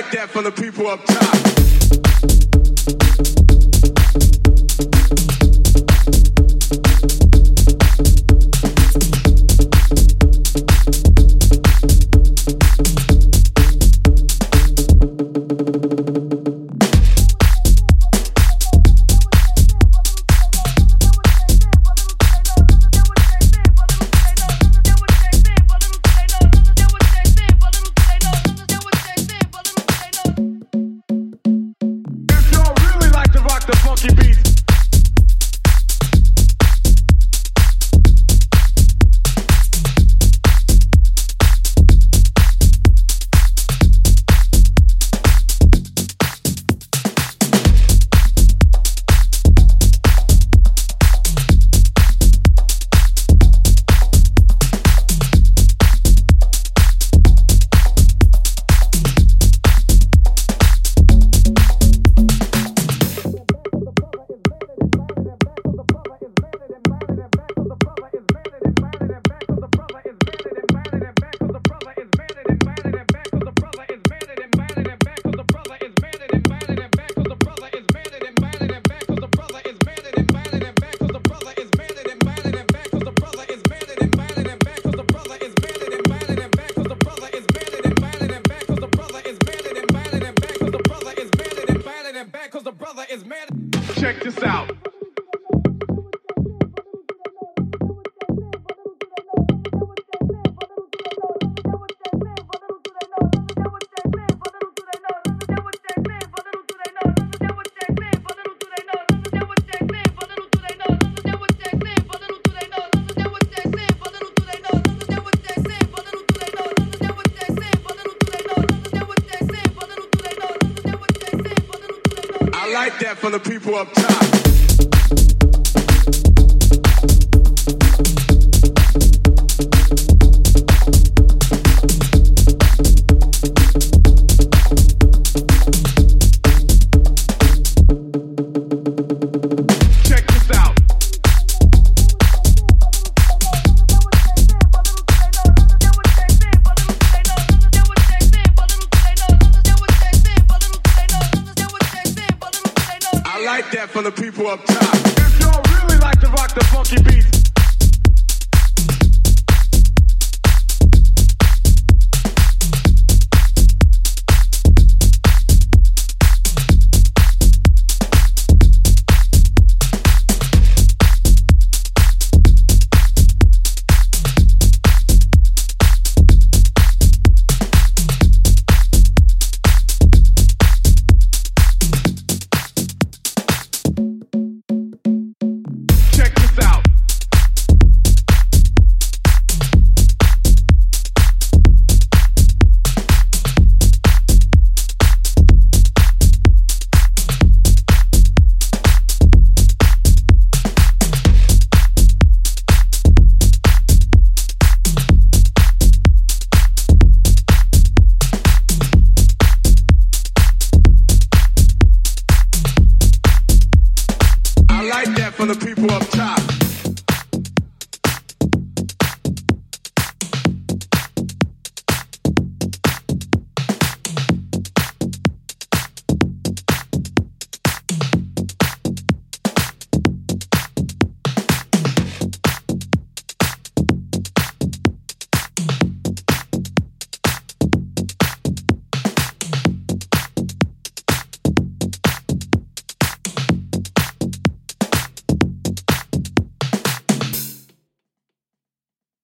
Like that from the people up top. Like that for the people up top. Like the people up top. like that for the people up top.